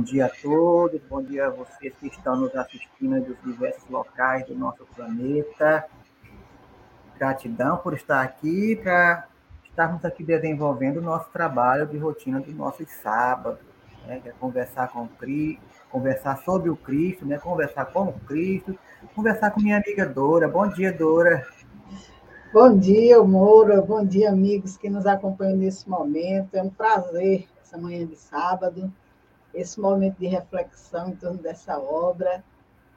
Bom dia a todos, bom dia a vocês que estão nos assistindo dos diversos locais do nosso planeta. Gratidão por estar aqui, para estarmos aqui desenvolvendo o nosso trabalho de rotina dos nossos sábados, né? É conversar com Cristo, conversar sobre o Cristo, né? Conversar com o Cristo, conversar com minha amiga Dora. Bom dia, Dora. Bom dia, Moura. Bom dia, amigos que nos acompanham nesse momento. É um prazer essa manhã de sábado, esse momento de reflexão em torno dessa obra.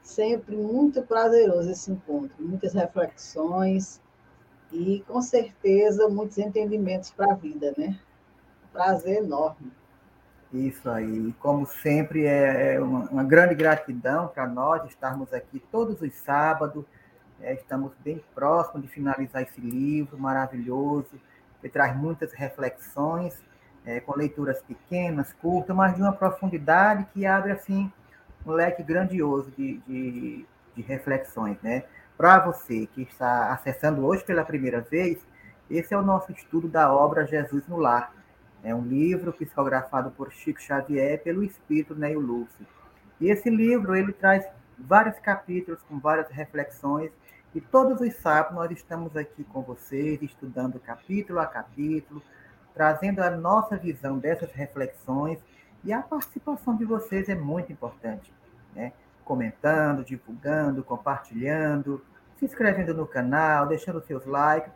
Sempre muito prazeroso esse encontro, muitas reflexões e, com certeza, muitos entendimentos para a vida, né? Prazer enorme. Isso aí. Como sempre, é, é uma, grande gratidão para nós estarmos aqui todos os sábados. É, estamos bem próximos de finalizar esse livro maravilhoso, que traz muitas reflexões, é, com leituras pequenas, curtas, mas de uma profundidade que abre assim um leque grandioso de, de, de reflexões. Né? Para você que está acessando hoje pela primeira vez, esse é o nosso estudo da obra Jesus no Lar é um livro psicografado por Chico Xavier pelo espírito Neil Lúcio. E esse livro ele traz vários capítulos com várias reflexões e todos os sábados nós estamos aqui com vocês estudando capítulo a capítulo, trazendo a nossa visão dessas reflexões e a participação de vocês é muito importante, né? Comentando, divulgando, compartilhando, se inscrevendo no canal, deixando seus likes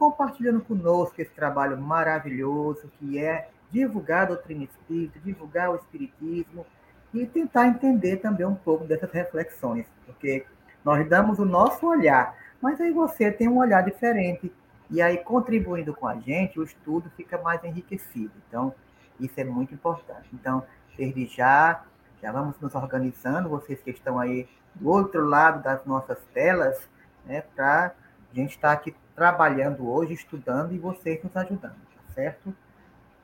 compartilhando conosco esse trabalho maravilhoso que é divulgar a doutrina espírita, divulgar o espiritismo e tentar entender também um pouco dessas reflexões, porque nós damos o nosso olhar, mas aí você tem um olhar diferente e aí contribuindo com a gente, o estudo fica mais enriquecido. Então, isso é muito importante. Então, desde já, já vamos nos organizando, vocês que estão aí do outro lado das nossas telas, né, para a gente estar tá aqui trabalhando hoje, estudando e vocês nos ajudando, tá certo?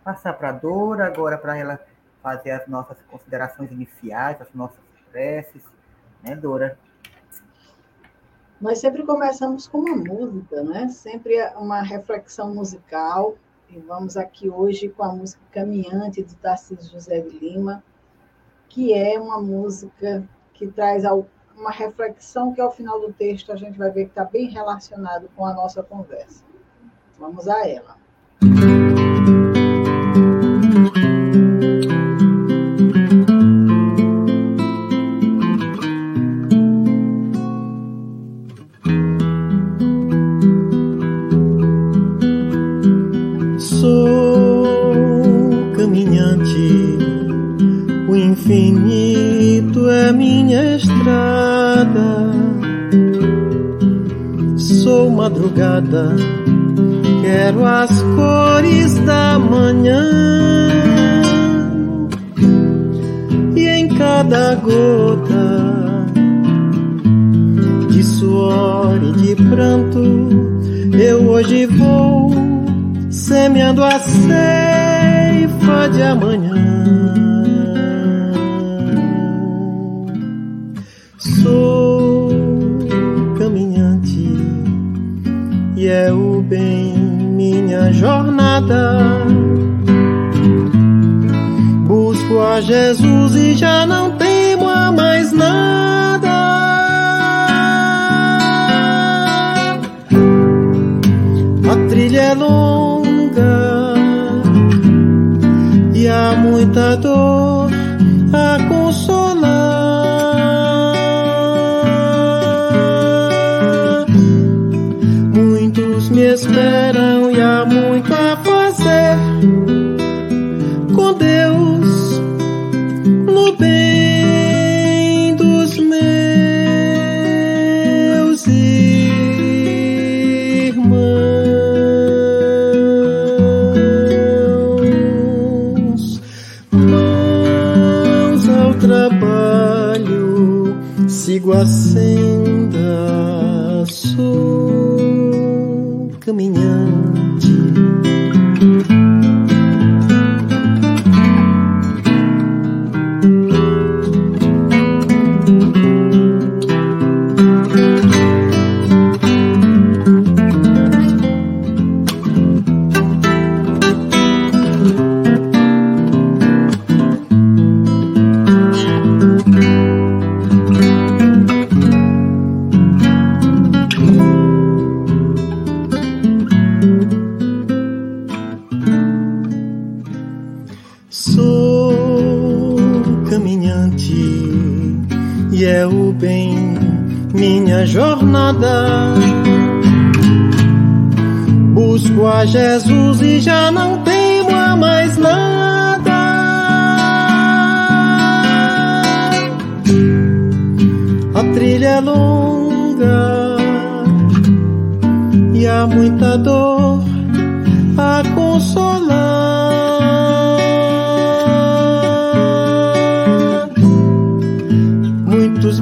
Passar para a Dora agora para ela fazer as nossas considerações iniciais, as nossas preces, né, Dora? Nós sempre começamos com uma música, né? Sempre uma reflexão musical. E vamos aqui hoje com a música Caminhante de Tarcísio José de Lima, que é uma música que traz uma reflexão que ao final do texto a gente vai ver que está bem relacionado com a nossa conversa. Vamos a ela. Madrugada, quero as cores da manhã. E em cada gota de suor e de pranto, eu hoje vou semeando a ceifa de amanhã. Jornada. Busco a Jesus e já não temo a mais nada. A trilha é longa e há muita dor jornada. Busco a Jesus e já não temo a mais nada. A trilha é longa e há muita dor a consolar.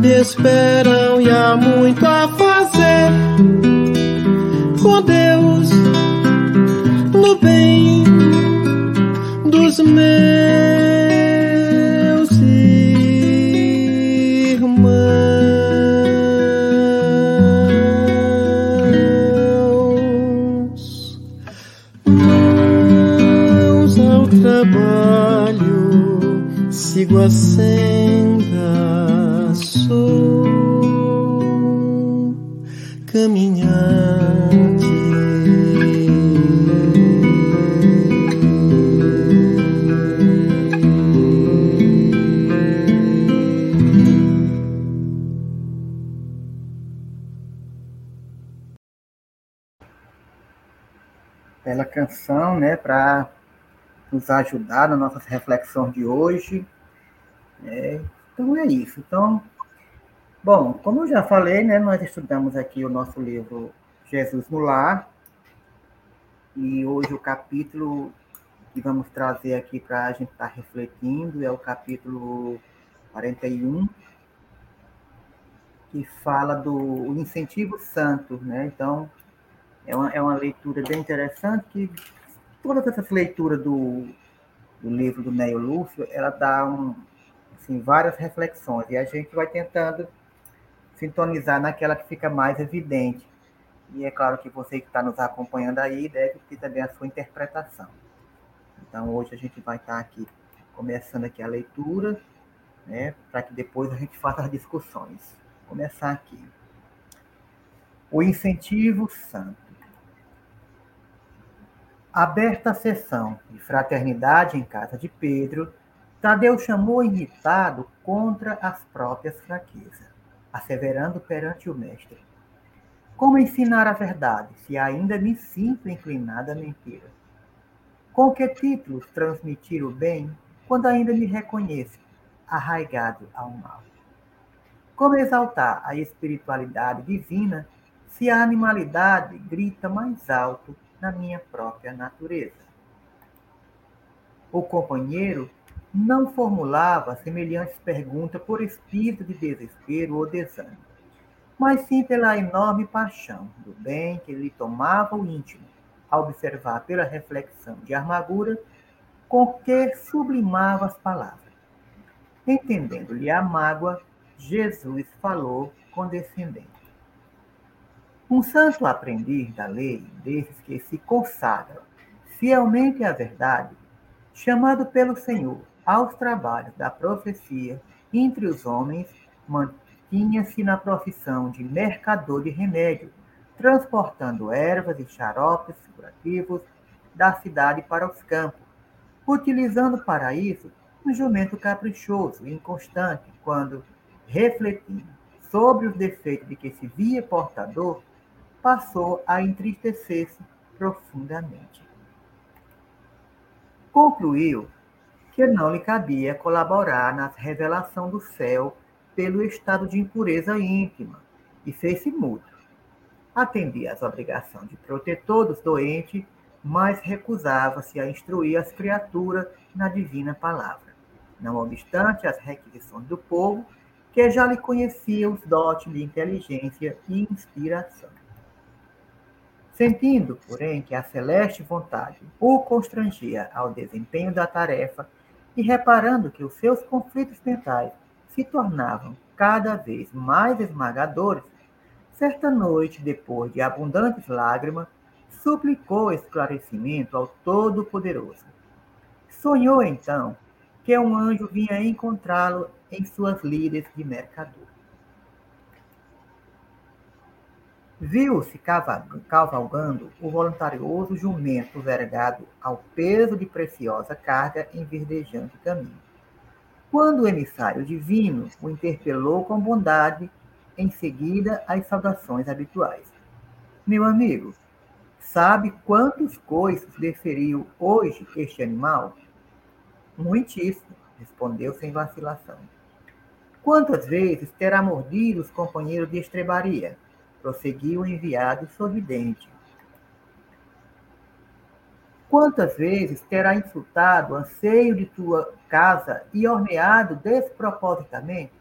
me esperam muito a fazer com Deus no bem dos meus irmãos. Mãos ao trabalho, sigo a Né, para nos ajudar na nossa reflexão de hoje. É, então é isso. Então, Bom, como eu já falei, né, nós estudamos aqui o nosso livro Jesus no Lar, e hoje o capítulo que vamos trazer aqui para a gente estar tá refletindo é o capítulo 41, que fala do incentivo santo, né? Então, é uma, é uma leitura bem interessante que todas essas leituras do, do livro do Neo Lúcio, ela dá um, assim, várias reflexões, e a gente vai tentando sintonizar naquela que fica mais evidente. E é claro que você que está nos acompanhando aí deve ter também a sua interpretação. Então hoje a gente vai estar aqui começando aqui a leitura, né, para que depois a gente faça as discussões. Vou começar aqui. O incentivo santo. Aberta a sessão de fraternidade em casa de Pedro, Tadeu chamou irritado contra as próprias fraquezas asseverando perante o Mestre: Como ensinar a verdade, se ainda me sinto inclinada à mentira? Com que títulos transmitir o bem, quando ainda me reconheço arraigado ao mal? Como exaltar a espiritualidade divina se a animalidade grita mais alto na minha própria natureza? O companheiro não formulava semelhantes perguntas por espírito de desespero ou desânimo, mas sim pela enorme paixão do bem que lhe tomava o íntimo, a observar pela reflexão de amargura com que sublimava as palavras. Entendendo-lhe a mágoa, Jesus falou condescendente. Um santo aprendiz da lei, desses que se consagram fielmente à verdade, chamado pelo Senhor aos trabalhos da profecia entre os homens, mantinha-se na profissão de mercador de remédio, transportando ervas e xaropes curativos da cidade para os campos, utilizando para isso um jumento caprichoso e inconstante, quando, refletindo sobre os defeitos de que se via portador, passou a entristecer-se profundamente. Concluiu que não lhe cabia colaborar na revelação do céu pelo estado de impureza íntima, e fez-se mudo. Atendia às obrigações de protetor dos doentes, mas recusava-se a instruir as criaturas na divina palavra. Não obstante as requisições do povo, que já lhe conhecia os dotes de inteligência e inspiração. Sentindo, porém, que a celeste vontade o constrangia ao desempenho da tarefa, e reparando que os seus conflitos mentais se tornavam cada vez mais esmagadores, certa noite, depois de abundantes lágrimas, suplicou esclarecimento ao Todo-Poderoso. Sonhou então que um anjo vinha encontrá-lo em suas lides de mercador. Viu-se cavalgando o voluntarioso jumento vergado ao peso de preciosa carga em verdejante caminho. quando o emissário divino o interpelou com bondade, em seguida as saudações habituais. Meu amigo, sabe quantos coices deferiu hoje este animal? Muitíssimo, respondeu sem vacilação. Quantas vezes terá mordido os companheiros de estrebaria? Prosseguiu o enviado sorridente. Quantas vezes terá insultado o anseio de tua casa e horneado despropositamente?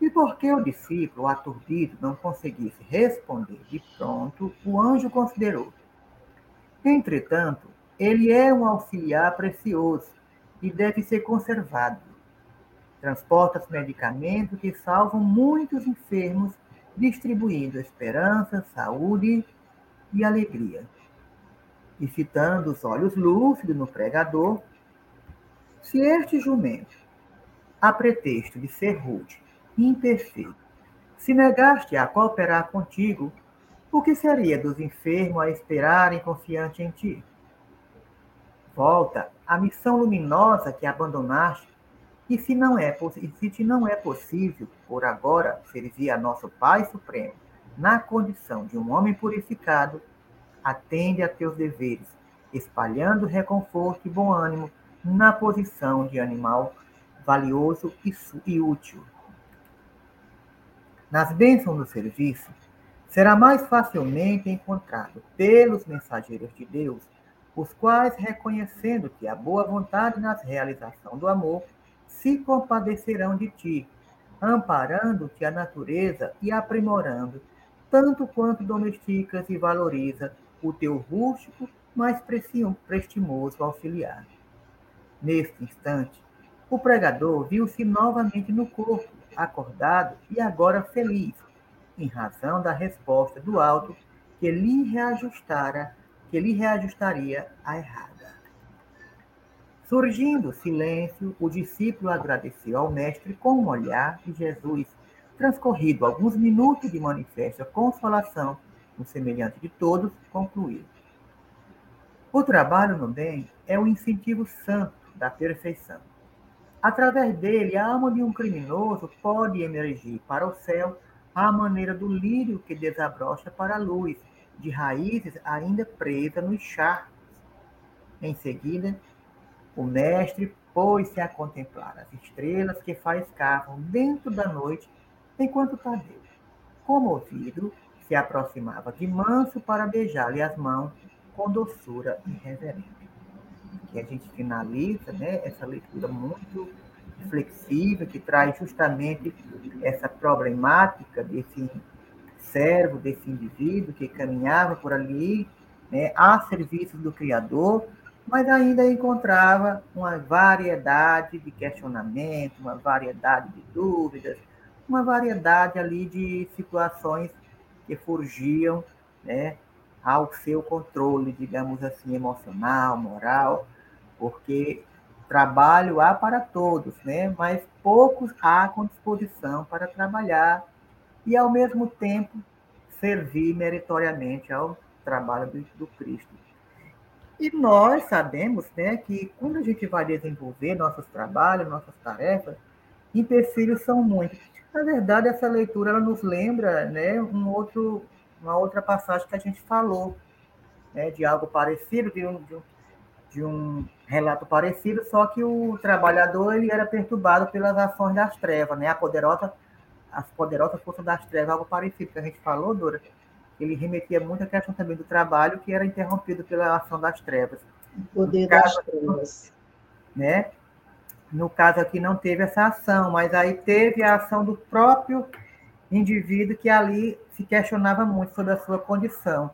E porque o discípulo, aturdido, não conseguisse responder de pronto, o anjo considerou. Entretanto, ele é um auxiliar precioso e deve ser conservado. Transporta os medicamentos que salvam muitos enfermos, distribuindo esperança, saúde e alegria e fitando os olhos lúcidos no pregador, se este jumento, a pretexto de ser rude e imperfeito, se negaste a cooperar contigo, o que seria dos enfermos a esperarem confiante em ti? Volta à missão luminosa que abandonaste, e se não é, se não é possível, por agora, servir a nosso Pai Supremo na condição de um homem purificado, atende a teus deveres, espalhando reconforto e bom ânimo na posição de animal valioso e útil. Nas bênçãos do serviço, será mais facilmente encontrado pelos mensageiros de Deus, os quais, reconhecendo que a boa vontade na realização do amor, se compadecerão de ti, amparando-te a natureza e aprimorando, tanto quanto domesticas e valoriza o teu rústico, mas prestimoso auxiliar. Neste instante, o pregador viu-se novamente no corpo, acordado e agora feliz, em razão da resposta do alto que lhe reajustara, que lhe reajustaria a errada. Surgindo silêncio, o discípulo agradeceu ao mestre com um olhar e Jesus, transcorrido alguns minutos de manifesta consolação, no semelhante de todos, concluiu. O trabalho no bem é o incentivo santo da perfeição. Através dele, a alma de um criminoso pode emergir para o céu à maneira do lírio que desabrocha para a luz, de raízes ainda presas nos charcos. Em seguida, o mestre pôs-se a contemplar as estrelas que faiscavam dentro da noite, enquanto Tadeu, comovido, se aproximava de manso para beijar-lhe as mãos com doçura e reverência. Que a gente finaliza né, essa leitura muito flexível, que traz justamente essa problemática desse servo, desse indivíduo que caminhava por ali, né, a serviço do Criador, mas ainda encontrava uma variedade de questionamentos, uma variedade de dúvidas, uma variedade ali de situações que fugiam né, ao seu controle, digamos assim, emocional, moral, porque trabalho há para todos, né? mas poucos há com disposição para trabalhar e, ao mesmo tempo, servir meritoriamente ao trabalho do Cristo. E nós sabemos né, que quando a gente vai desenvolver nossos trabalhos, nossas tarefas, empecilhos são muitos. Na verdade, essa leitura ela nos lembra né, um outro, uma outra passagem que a gente falou, né, de algo parecido, de um, de, um, de um relato parecido, só que o trabalhador ele era perturbado pelas ações das trevas, né, a poderosa, as poderosas forças das trevas, algo parecido que a gente falou, Dora. Ele remetia muito à questão também do trabalho, que era interrompido pela ação das trevas. O poder das trevas. Né? No caso aqui não teve essa ação, mas aí teve a ação do próprio indivíduo que ali se questionava muito sobre a sua condição.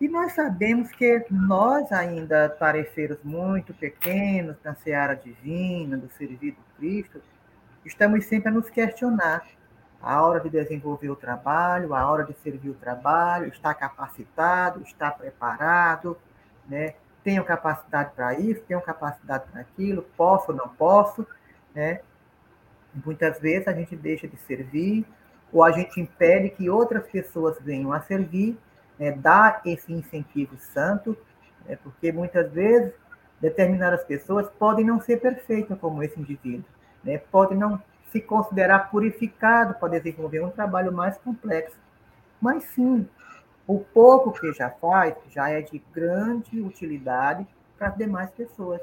E nós sabemos que nós ainda, tarefeiros muito pequenos na seara divina, do serviço do Cristo, estamos sempre a nos questionar a hora de desenvolver o trabalho, a hora de servir o trabalho, está capacitado, está preparado, né? tenho capacidade para isso, tenho capacidade para aquilo, posso ou não posso, né? Muitas vezes a gente deixa de servir, ou a gente impede que outras pessoas venham a servir, né? dá esse incentivo santo, né? porque muitas vezes determinadas pessoas podem não ser perfeitas como esse indivíduo, né? podem não se considerar purificado para desenvolver um trabalho mais complexo. Mas sim, o pouco que já faz já é de grande utilidade para as demais pessoas.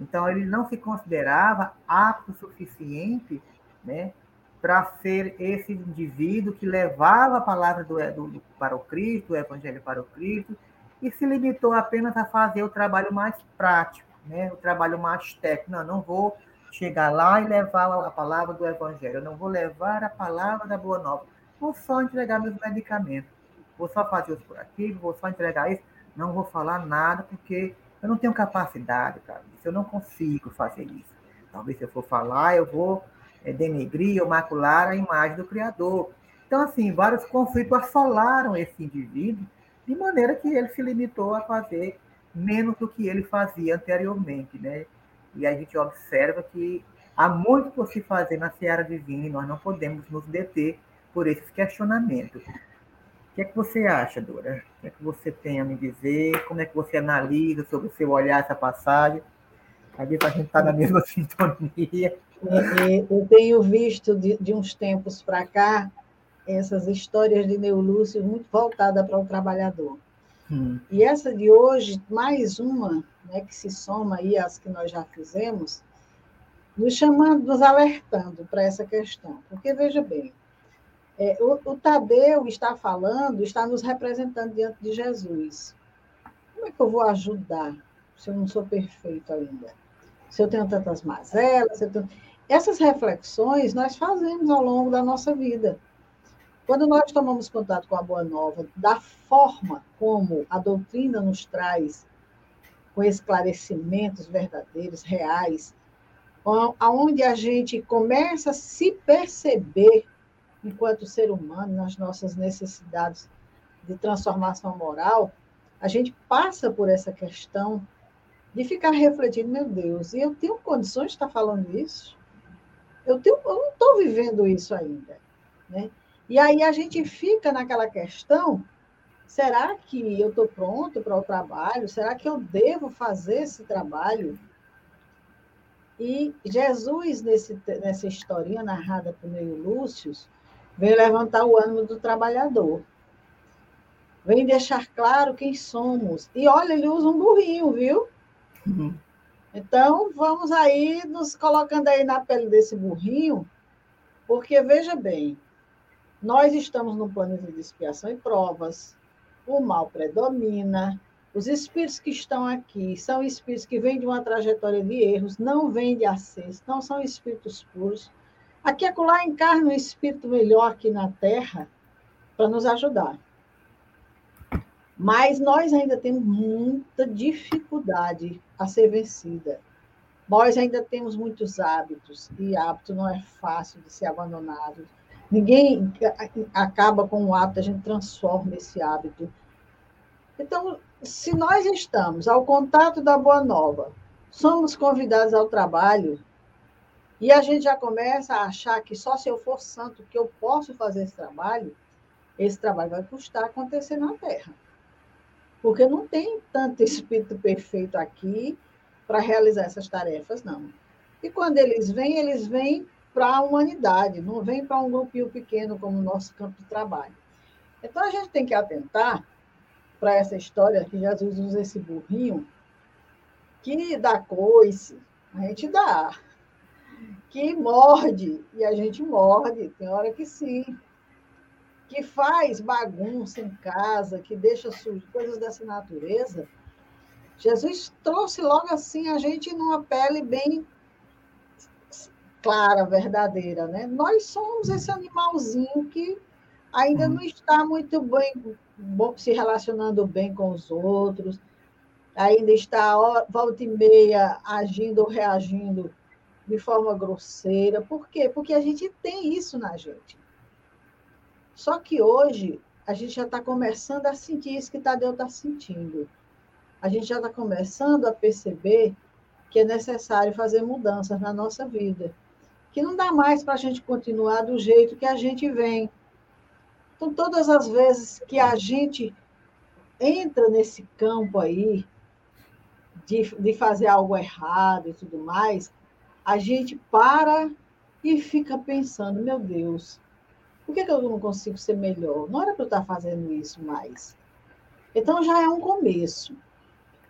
Então, ele não se considerava apto o suficiente né, para ser esse indivíduo que levava a palavra do, do, para o Cristo, o evangelho para o Cristo, e se limitou apenas a fazer o trabalho mais prático, né, o trabalho mais técnico. Não, não vou chegar lá e levar a palavra do evangelho, eu não vou levar a palavra da boa nova, vou só entregar meus medicamentos, vou só fazer os curativos, vou só entregar isso, não vou falar nada porque eu não tenho capacidade para isso, eu não consigo fazer isso. Talvez se eu for falar, eu vou é, denegrir ou macular a imagem do Criador. Então, assim, vários conflitos assolaram esse indivíduo, de maneira que ele se limitou a fazer menos do que ele fazia anteriormente, né? E a gente observa que há muito por se fazer na seara divina e nós não podemos nos deter por esses questionamentos. O que é que você acha, Dora? O que é que você tem a me dizer? Como é que você analisa sobre o seu olhar essa passagem? Às vezes a gente está na mesma sintonia. É, é, eu tenho visto de, uns tempos para cá essas histórias de Neolúcio muito voltada para o trabalhador. Hum. E essa de hoje, mais uma, né, que se soma aí às que nós já fizemos, nos chamando, nos alertando para essa questão. Porque, veja bem, é, o, o, Tadeu está falando, está nos representando diante de Jesus. Como é que eu vou ajudar se eu não sou perfeito ainda? Se eu tenho tantas mazelas, tenho... essas reflexões nós fazemos ao longo da nossa vida. Quando nós tomamos contato com a Boa Nova, da forma como a doutrina nos traz, com esclarecimentos verdadeiros, reais, aonde a gente começa a se perceber enquanto ser humano, nas nossas necessidades de transformação moral, a gente passa por essa questão de ficar refletindo, meu Deus, e eu tenho condições de estar falando isso? Eu, tenho, eu não estou vivendo isso ainda. Né? E aí a gente fica naquela questão: será que eu estou pronto para o trabalho? Será que eu devo fazer esse trabalho? E Jesus, nesse, nessa historinha narrada por Neil Lúcio, vem levantar o ânimo do trabalhador. Vem deixar claro quem somos. E olha, ele usa um burrinho, viu? Uhum. Então, vamos aí nos colocando aí na pele desse burrinho, porque veja bem, nós estamos num planeta de expiação e provas, o mal predomina, os espíritos que estão aqui são espíritos que vêm de uma trajetória de erros, não vêm de acesso, não são espíritos puros. Aqui acolá encarna um espírito melhor aqui na Terra para nos ajudar. Mas nós ainda temos muita dificuldade a ser vencida. Nós ainda temos muitos hábitos, e hábito não é fácil de ser abandonado. Ninguém acaba com o hábito, a gente transforma esse hábito. Então, se nós estamos ao contato da Boa Nova, somos convidados ao trabalho, e a gente já começa a achar que só se eu for santo que eu posso fazer esse trabalho, esse trabalho vai custar acontecer na Terra. Porque não tem tanto espírito perfeito aqui para realizar essas tarefas, não. E quando eles vêm, eles vêm para a humanidade, não vêm para um grupinho pequeno como o nosso campo de trabalho. Então a gente tem que atentar para essa história que Jesus usa esse burrinho, que dá coice, a gente dá que morde, e a gente morde, tem hora que sim, que faz bagunça em casa, que deixa sujo, coisas dessa natureza. Jesus trouxe logo assim a gente numa pele bem clara, verdadeira, né? Nós somos esse animalzinho que ainda não está muito bem se relacionando bem com os outros, ainda está volta e meia agindo ou reagindo de forma grosseira. Por quê? Porque a gente tem isso na gente. Só que hoje a gente já está começando a sentir isso que Tadeu está sentindo. A gente já está começando a perceber que é necessário fazer mudanças na nossa vida. Que não dá mais para a gente continuar do jeito que a gente vem. Então, todas as vezes que a gente entra nesse campo aí de, de fazer algo errado e tudo mais, a gente para e fica pensando, meu Deus, por que, que eu não consigo ser melhor? Não era para eu estar fazendo isso mais. Então já é um começo.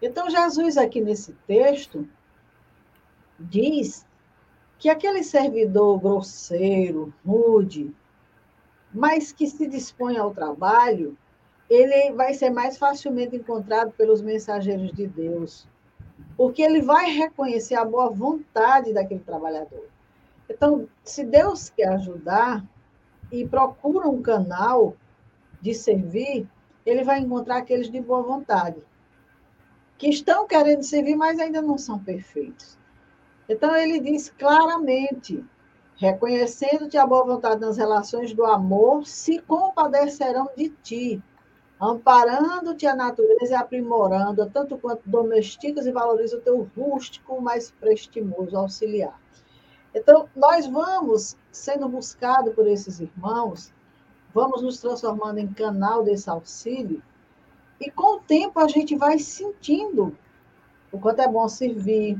Então Jesus aqui nesse texto diz que aquele servidor grosseiro, rude, mas que se dispõe ao trabalho, ele vai ser mais facilmente encontrado pelos mensageiros de Deus, porque ele vai reconhecer a boa vontade daquele trabalhador. Então, se Deus quer ajudar e procura um canal de servir, ele vai encontrar aqueles de boa vontade, que estão querendo servir, mas ainda não são perfeitos. Então, ele diz claramente: reconhecendo-te a boa vontade nas relações do amor, se compadecerão de ti, amparando-te a natureza e aprimorando, tanto quanto domesticas e valoriza o teu rústico, mais prestimoso auxiliar. Então, nós vamos sendo buscados por esses irmãos, vamos nos transformando em canal desse auxílio, e com o tempo a gente vai sentindo o quanto é bom servir,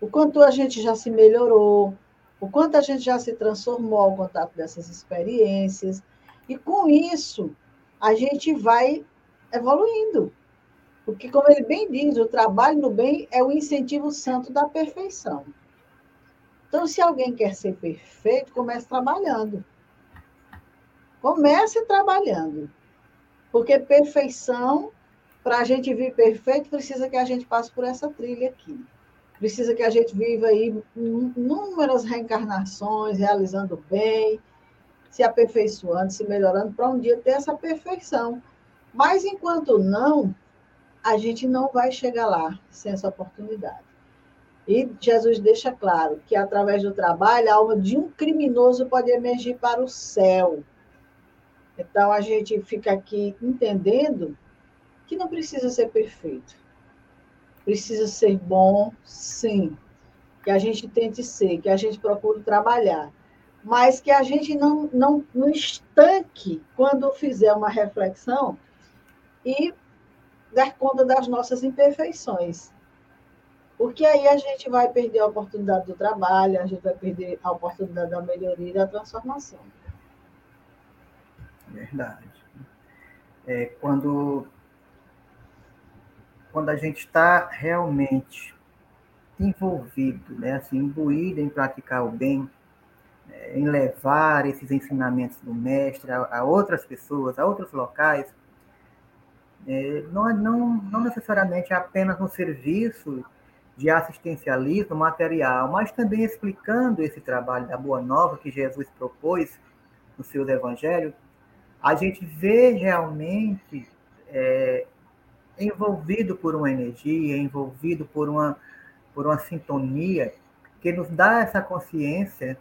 o quanto a gente já se melhorou, o quanto a gente já se transformou ao contato dessas experiências, e com isso a gente vai evoluindo. Porque, como ele bem diz, o trabalho no bem é o incentivo santo da perfeição. Então, se alguém quer ser perfeito, comece trabalhando. Comece trabalhando. Porque perfeição, para a gente vir perfeito, precisa que a gente passe por essa trilha aqui. Precisa que a gente viva aí inúmeras reencarnações, realizando bem, se aperfeiçoando, se melhorando, para um dia ter essa perfeição. Mas enquanto não, a gente não vai chegar lá sem essa oportunidade. E Jesus deixa claro que através do trabalho, a alma de um criminoso pode emergir para o céu. Então a gente fica aqui entendendo que não precisa ser perfeito. Precisa ser bom, sim. Que a gente tente ser, que a gente procure trabalhar mas que a gente não, não, não estanque quando fizer uma reflexão e dar conta das nossas imperfeições. Porque aí a gente vai perder a oportunidade do trabalho, a gente vai perder a oportunidade da melhoria e da transformação. Verdade. É, quando, quando a gente está realmente envolvido, né, assim, imbuído em praticar o bem, em levar esses ensinamentos do mestre a, a outras pessoas, a outros locais, é, não, não, não necessariamente apenas no serviço de assistencialismo material, mas também explicando esse trabalho da Boa Nova que Jesus propôs no seu Evangelho, a gente vê realmente é, envolvido por uma energia, envolvido por uma, por uma sintonia que nos dá essa consciência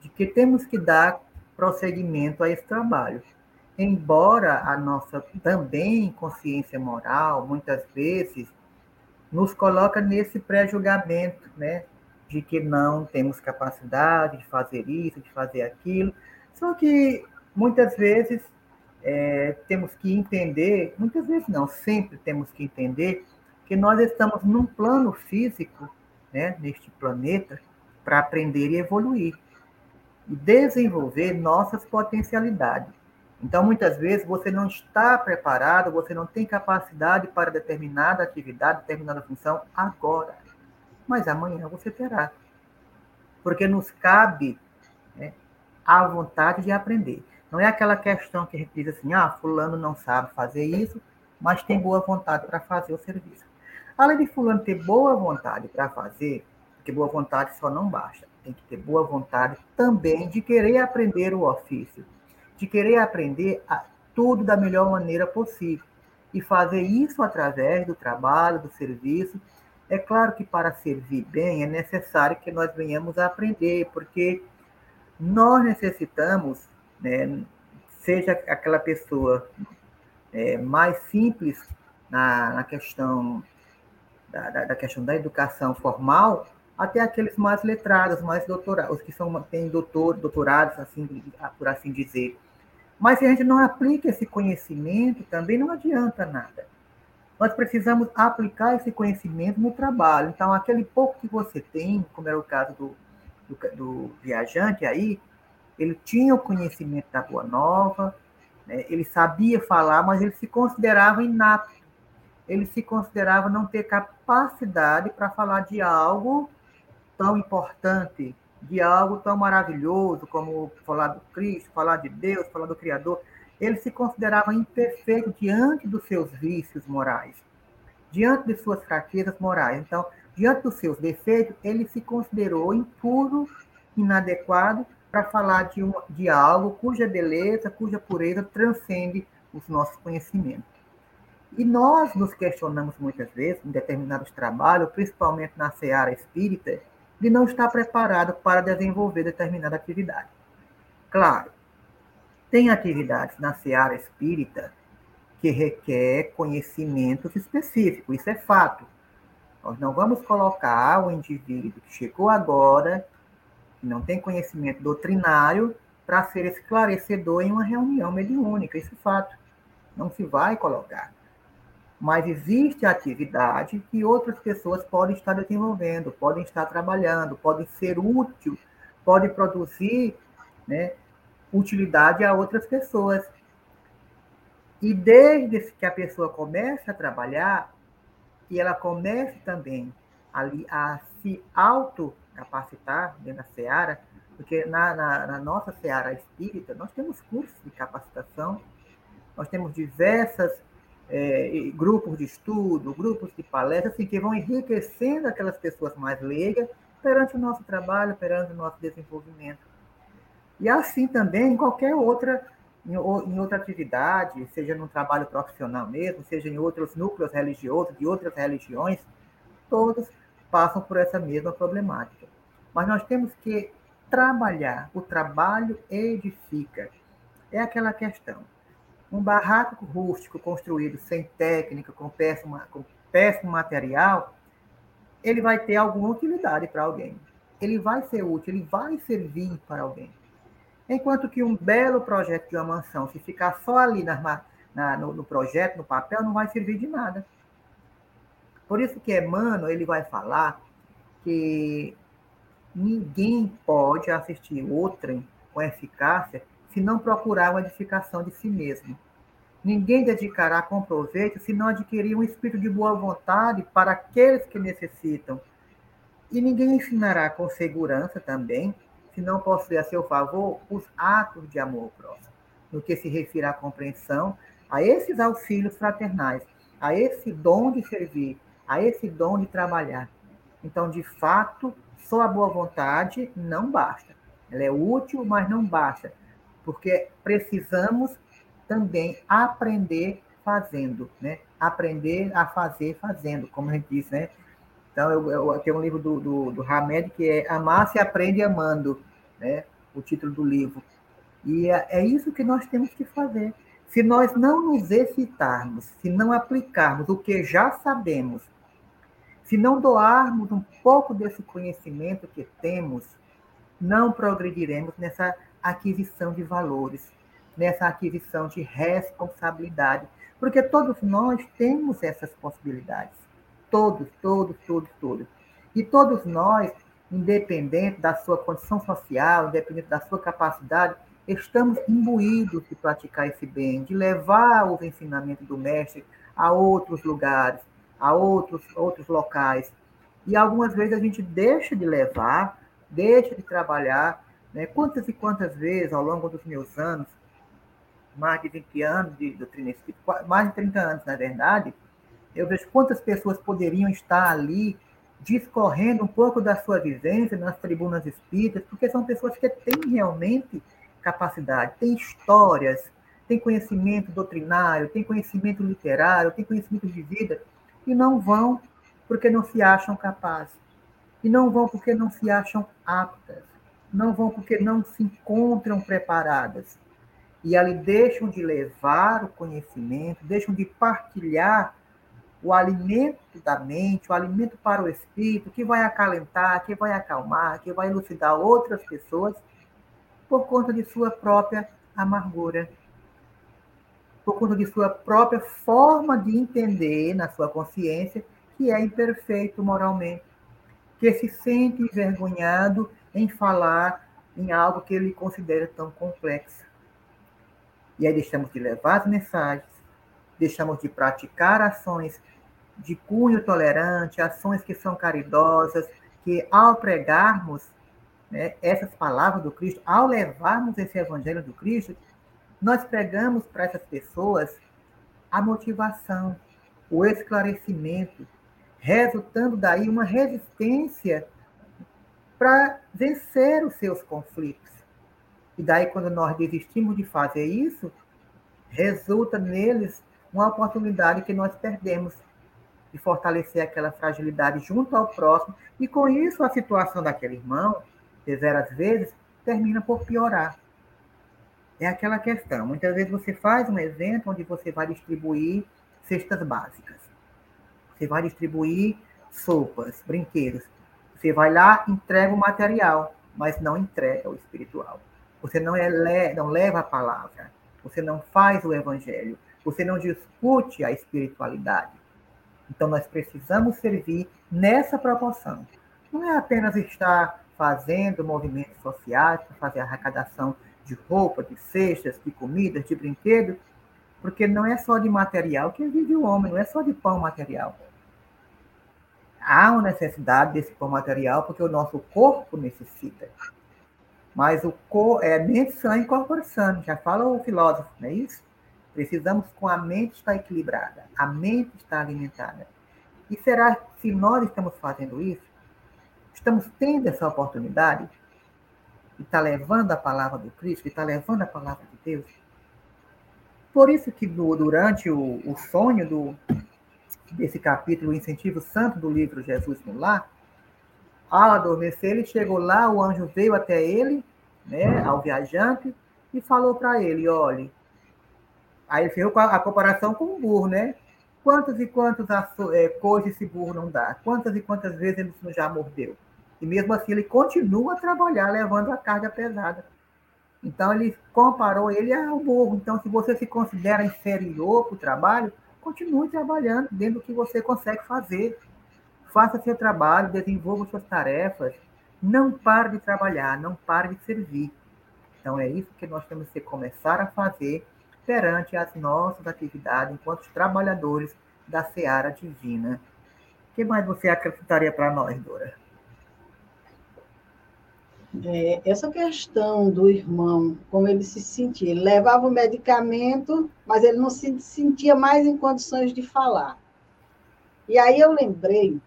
de que temos que dar prosseguimento a esse trabalho. Embora a nossa também consciência moral, muitas vezes, nos coloca nesse pré-julgamento, né? De que não temos capacidade de fazer isso, de fazer aquilo. Só que muitas vezes é, temos que entender, muitas vezes não, sempre temos que entender que nós estamos num plano físico, né, neste planeta, para aprender e evoluir e desenvolver nossas potencialidades. Então, muitas vezes, você não está preparado, você não tem capacidade para determinada atividade, determinada função agora. Mas amanhã você terá. Porque nos cabe né, a vontade de aprender. Não é aquela questão que a gente diz assim, ah, fulano não sabe fazer isso, mas tem boa vontade para fazer o serviço. Além de fulano ter boa vontade para fazer, porque boa vontade só não basta tem que ter boa vontade também de querer aprender o ofício, de querer aprender a, tudo da melhor maneira possível. E fazer isso através do trabalho, do serviço. É claro que para servir bem é necessário que nós venhamos a aprender, porque nós necessitamos, né, seja aquela pessoa é, mais simples na, na questão da, da, da, questão da educação formal, até aqueles mais letrados, mais doutorados, os que são, têm doutor, doutorados, assim, por assim dizer. Mas se a gente não aplica esse conhecimento, também não adianta nada. nós precisamos aplicar esse conhecimento no trabalho. Então, aquele pouco que você tem, como era o caso do, do, do viajante aí, ele tinha o conhecimento da Boa Nova, né? ele sabia falar, mas ele se considerava inapto. Ele se considerava não ter capacidade para falar de algo tão importante, de algo tão maravilhoso como falar do Cristo, falar de Deus, falar do Criador ele se considerava imperfeito diante dos seus vícios morais, diante de suas fraquezas morais. Então, diante dos seus defeitos, ele se considerou impuro, inadequado para falar de, um, de algo cuja beleza, cuja pureza transcende os nossos conhecimentos. E nós nos questionamos muitas vezes, em determinados trabalhos, principalmente na seara espírita, de não estar preparado para desenvolver determinada atividade. Claro, tem atividades na seara espírita que requer conhecimentos específicos, isso é fato. Nós não vamos colocar o indivíduo que chegou agora, não tem conhecimento doutrinário, para ser esclarecedor em uma reunião mediúnica, isso é fato. Não se vai colocar. Mas existe atividade que outras pessoas podem estar desenvolvendo, podem estar trabalhando, podem ser útil, podem produzir né, utilidade a outras pessoas. E desde que a pessoa comece a trabalhar, e ela comece também ali a se autocapacitar dentro da SEARA, porque na, na, na, nossa SEARA espírita, nós temos cursos de capacitação, nós temos diversas é, grupos de estudo, grupos de palestras, assim, que vão enriquecendo aquelas pessoas mais leigas perante o nosso trabalho, perante o nosso desenvolvimento. E assim também em qualquer outra, em, outra atividade, seja no trabalho profissional mesmo, seja em outros núcleos religiosos, de outras religiões, todos passam por essa mesma problemática. Mas nós temos que trabalhar. O trabalho edifica. É aquela questão. Um barraco rústico construído sem técnica, com péssimo, com péssimo material, ele vai ter alguma utilidade para alguém. Ele vai ser útil, ele vai servir para alguém. Enquanto que um belo projeto de uma mansão, se ficar só ali na, na, no, no, projeto, no papel, não vai servir de nada. Por isso que Emmanuel ele vai falar que ninguém pode assistir outrem com eficácia se não procurar uma edificação de si mesmo. Ninguém dedicará com proveito se não adquirir um espírito de boa vontade para aqueles que necessitam. E ninguém ensinará com segurança também se não possuir a seu favor os atos de amor próximo, no que se refere à compreensão, a esses auxílios fraternais, a esse dom de servir, a esse dom de trabalhar. Então, de fato, só a boa vontade não basta. Ela é útil, mas não basta, porque precisamos também aprender fazendo, né? Aprender a fazer fazendo, como a gente disse, né? Então, eu, eu, tem um livro do, do, do Hamed que é Amar se aprende amando, né? o título do livro. E é, é isso que nós temos que fazer. Se nós não nos excitarmos, se não aplicarmos o que já sabemos, se não doarmos um pouco desse conhecimento que temos, não progrediremos nessa aquisição de valores, nessa aquisição de responsabilidade, porque todos nós temos essas possibilidades. Todos, todos, todos, todos. E todos nós, independente da sua condição social, independente da sua capacidade, estamos imbuídos de praticar esse bem, de levar os ensinamentos do mestre a outros lugares, a outros, outros locais. E algumas vezes a gente deixa de levar, deixa de trabalhar. Né? Quantas e quantas vezes ao longo dos meus anos, mais de 20 anos de doutrina mais de 30 anos, na verdade, eu vejo quantas pessoas poderiam estar ali discorrendo um pouco da sua vivência nas tribunas espíritas, porque são pessoas que têm realmente capacidade, têm histórias, têm conhecimento doutrinário, têm conhecimento literário, têm conhecimento de vida, e não vão porque não se acham capazes, e não vão porque não se acham aptas, não vão porque não se encontram preparadas. E ali deixam de levar o conhecimento, deixam de partilhar o alimento da mente, o alimento para o espírito, que vai acalentar, que vai acalmar, que vai elucidar outras pessoas por conta de sua própria amargura. por conta de sua própria forma de entender na sua consciência que é imperfeito moralmente, que se sente envergonhado em falar em algo que ele considera tão complexo. E aí deixamos de levar as mensagens, deixamos de praticar ações de cunho tolerante, ações que são caridosas, que ao pregarmos né, essas palavras do Cristo, ao levarmos esse evangelho do Cristo, nós pregamos para essas pessoas a motivação, o esclarecimento, resultando daí uma resistência para vencer os seus conflitos. E daí, quando nós desistimos de fazer isso, resulta neles uma oportunidade que nós perdemos de fortalecer aquela fragilidade junto ao próximo, e com isso a situação daquele irmão, dezeras vezes, termina por piorar. É aquela questão. Muitas vezes você faz um evento onde você vai distribuir cestas básicas. Você vai distribuir sopas, brinquedos. Você vai lá, entrega o material, mas não entrega o espiritual. Você não, é, não leva a palavra. Você não faz o evangelho. Você não discute a espiritualidade. Então, nós precisamos servir nessa proporção. Não é apenas estar fazendo movimentos sociais para fazer arrecadação de roupa, de cestas, de comidas, de brinquedos, porque não é só de material que vive o homem, não é só de pão material. Há uma necessidade desse pão material porque o nosso corpo necessita. Mas o corpo é mente sã e corpo sã, já fala o filósofo, não é isso? Precisamos com a mente estar equilibrada, a mente estar alimentada. E será que se nós estamos fazendo isso, estamos tendo essa oportunidade, e está levando a palavra do Cristo, e está levando a palavra de Deus. Por isso que durante o, o sonho do, desse capítulo, o incentivo santo do livro Jesus no Lar, ao adormecer, ele chegou lá, o anjo veio até ele, né, ao viajante, e falou para ele, olhe, aí ele fez a comparação com o burro, né? Quantas e quantas é, coisas esse burro não dá? Quantas e quantas vezes ele já mordeu? E mesmo assim ele continua a trabalhar levando a carga pesada. Então ele comparou ele ao burro. Então, se você se considera inferior para o trabalho, continue trabalhando dentro do que você consegue fazer. Faça seu trabalho, desenvolva suas tarefas. Não pare de trabalhar, não pare de servir. Então é isso que nós temos que começar a fazer perante as nossas atividades enquanto trabalhadores da seara divina. O que mais você acrescentaria para nós, Dora? É, essa questão do irmão, como ele se sentia, ele levava o medicamento, mas ele não se sentia mais em condições de falar. E aí eu lembrei,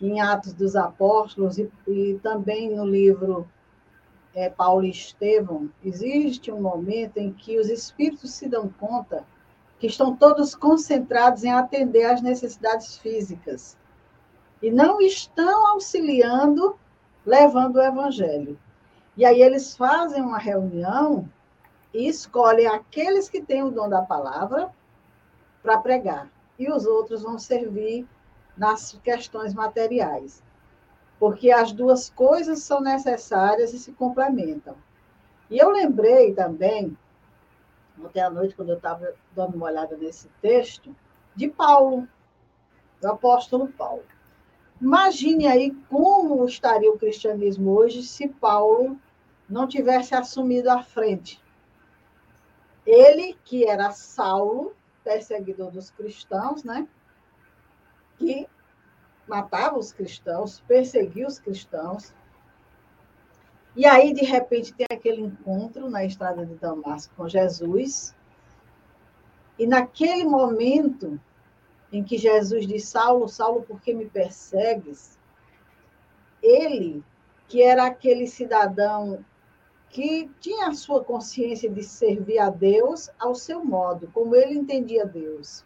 em Atos dos Apóstolos e, e também no livro é, Paulo Estevão, existe um momento em que os espíritos se dão conta que estão todos concentrados em atender às necessidades físicas e não estão auxiliando levando o evangelho. E aí eles fazem uma reunião e escolhem aqueles que têm o dom da palavra para pregar. E os outros vão servir nas questões materiais. Porque as duas coisas são necessárias e se complementam. E eu lembrei também, ontem à noite, quando eu estava dando uma olhada nesse texto, de Paulo, do apóstolo Paulo. Imagine aí como estaria o cristianismo hoje se Paulo não tivesse assumido a frente. Ele, que era Saulo, perseguidor dos cristãos, né? Que matava os cristãos, perseguia os cristãos. E aí, de repente, tem aquele encontro na estrada de Damasco com Jesus. E naquele momento, em que Jesus diz: Saulo, Saulo, por que me persegues? Ele, que era aquele cidadão que tinha a sua consciência de servir a Deus ao seu modo, como ele entendia Deus,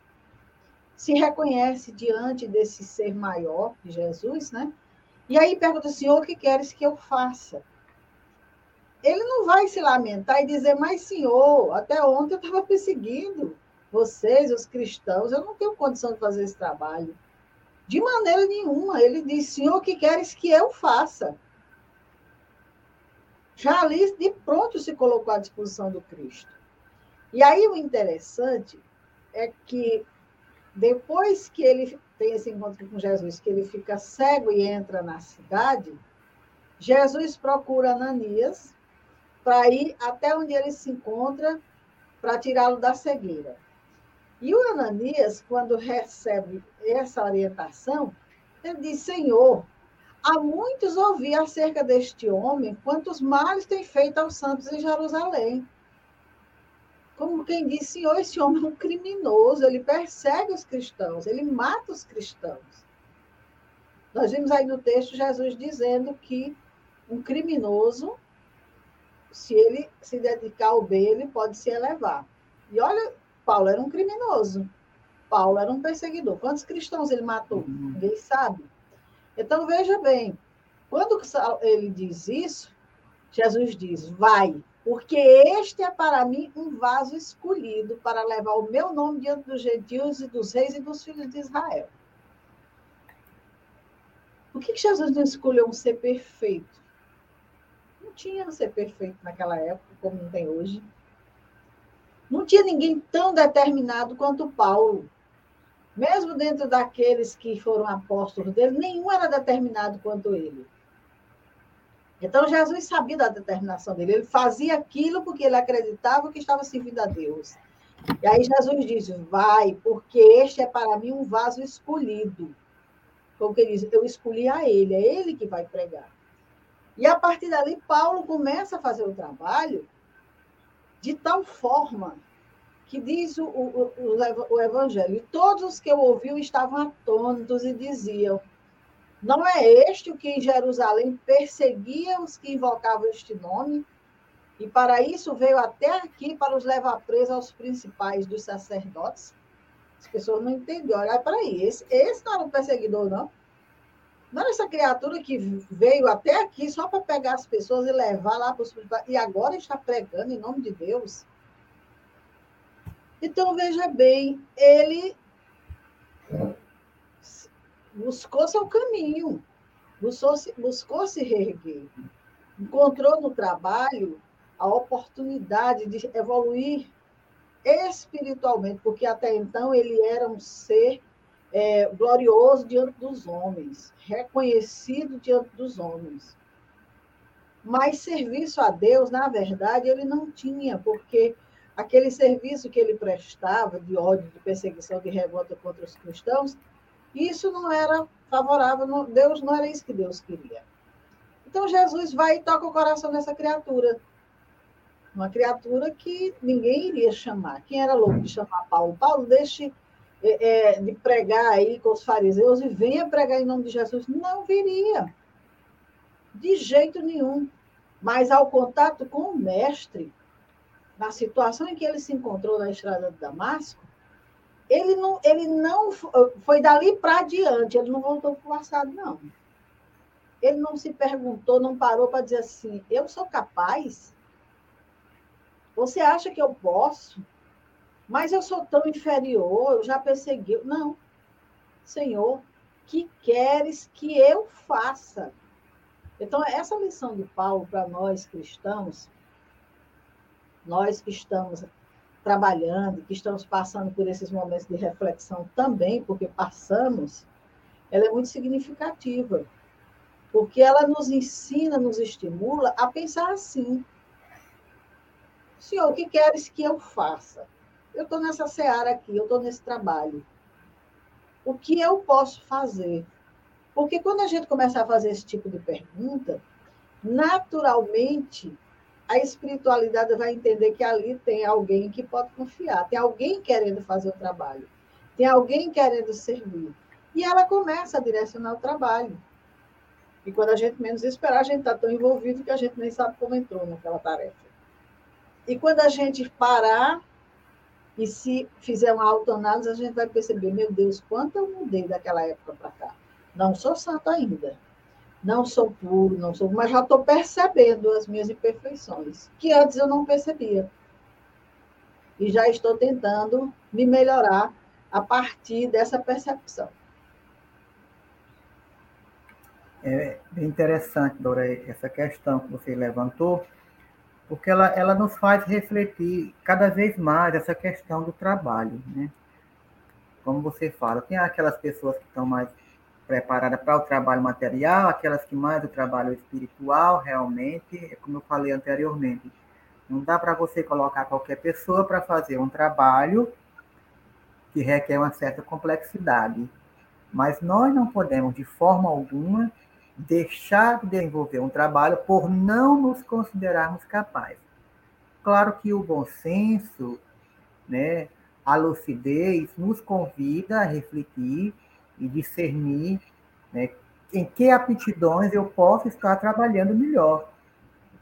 se reconhece diante desse ser maior, Jesus, né? E aí pergunta, Senhor, o que queres que eu faça? Ele não vai se lamentar e dizer, mas Senhor, até ontem eu estava perseguindo vocês, os cristãos, eu não tenho condição de fazer esse trabalho. De maneira nenhuma. Ele diz, Senhor, o que queres que eu faça? Já ali, de pronto, se colocou à disposição do Cristo. E aí o interessante é que depois que ele tem esse encontro com Jesus, que ele fica cego e entra na cidade, Jesus procura Ananias para ir até onde ele se encontra para tirá-lo da cegueira. E o Ananias, quando recebe essa orientação, ele diz: Senhor, há muitos ouvi acerca deste homem, quantos males tem feito aos santos em Jerusalém. Como quem diz, Senhor, esse homem é um criminoso, ele persegue os cristãos, ele mata os cristãos. Nós vimos aí no texto Jesus dizendo que um criminoso, se ele se dedicar ao bem, ele pode se elevar. E olha, Paulo era um criminoso. Paulo era um perseguidor. Quantos cristãos ele matou? Uhum. Ninguém sabe. Então, veja bem, quando ele diz isso, Jesus diz: Vai, porque este é para mim um vaso escolhido para levar o meu nome diante dos gentios e dos reis e dos filhos de Israel. Por que Jesus não escolheu um ser perfeito? Não tinha um ser perfeito naquela época, como não tem hoje. Não tinha ninguém tão determinado quanto Paulo. Mesmo dentro daqueles que foram apóstolos dele, nenhum era determinado quanto ele. Então Jesus sabia da determinação dele. Ele fazia aquilo porque ele acreditava que estava servindo a Deus. E aí Jesus diz: Vai, porque este é para mim um vaso escolhido. Como que ele diz, eu escolhi a ele, é ele que vai pregar. E a partir dali, Paulo começa a fazer o trabalho de tal forma que diz o, o, o, o Evangelho: todos os que eu ouviu estavam atônitos e diziam: Não é este o que em Jerusalém perseguia os que invocavam este nome? E para isso veio até aqui para os levar presos aos principais dos sacerdotes? As pessoas não entenderam. Olha, peraí, esse, esse não era um perseguidor, não? Não era essa criatura que veio até aqui só para pegar as pessoas e levar lá para os e agora está pregando em nome de Deus. Então, veja bem, ele buscou seu caminho, buscou se, buscou se reerguer, encontrou no trabalho a oportunidade de evoluir espiritualmente, porque até então ele era um ser é, glorioso diante dos homens, reconhecido diante dos homens. Mas serviço a Deus, na verdade, ele não tinha, porque aquele serviço que ele prestava de ódio, de perseguição, de revolta contra os cristãos, isso não era favorável, não, Deus não era isso que Deus queria. Então Jesus vai e toca o coração dessa criatura. Uma criatura que ninguém iria chamar. Quem era louco de chamar Paulo? Paulo, deixe é, é, de pregar aí com os fariseus e venha pregar em nome de Jesus. Não viria. De jeito nenhum. Mas ao contato com o mestre, na situação em que ele se encontrou na estrada de Damasco, ele não, ele não foi dali para diante, ele não voltou para o passado, não. Ele não se perguntou, não parou para dizer assim: eu sou capaz? Você acha que eu posso? Mas eu sou tão inferior, eu já persegui. Não. Senhor, que queres que eu faça? Então, essa lição de Paulo para nós cristãos, nós que estamos trabalhando, que estamos passando por esses momentos de reflexão também, porque passamos, ela é muito significativa. Porque ela nos ensina, nos estimula a pensar assim. Senhor, o que queres que eu faça? eu estou nessa seara aqui, eu estou nesse trabalho. O que eu posso fazer? Porque quando a gente começar a fazer esse tipo de pergunta, naturalmente a espiritualidade vai entender que ali tem alguém que pode confiar, tem alguém querendo fazer o trabalho, tem alguém querendo servir. E ela começa a direcionar o trabalho. E quando a gente menos esperar, a gente está tão envolvido que a gente nem sabe como entrou naquela tarefa. E quando a gente parar e se fizer uma autoanálise, a gente vai perceber, meu Deus, quanto eu mudei daquela época para cá. Não sou santo ainda. Não sou puro, não sou, mas já estou percebendo as minhas imperfeições, que antes eu não percebia. E já estou tentando me melhorar a partir dessa percepção. É interessante, Dora, essa questão que você levantou, porque ela, ela nos faz refletir cada vez mais essa questão do trabalho, né? Como você fala, tem aquelas pessoas que estão mais preparadas para o trabalho material, aquelas que mais o trabalho espiritual, realmente, é como eu falei anteriormente, não dá para você colocar qualquer pessoa para fazer um trabalho que requer uma certa complexidade. Mas nós não podemos, de forma alguma, deixar de desenvolver um trabalho por não nos considerarmos capazes. Claro que o bom senso, né, a lucidez, nos convida a refletir e discernir né, em que aptidões eu posso estar trabalhando melhor.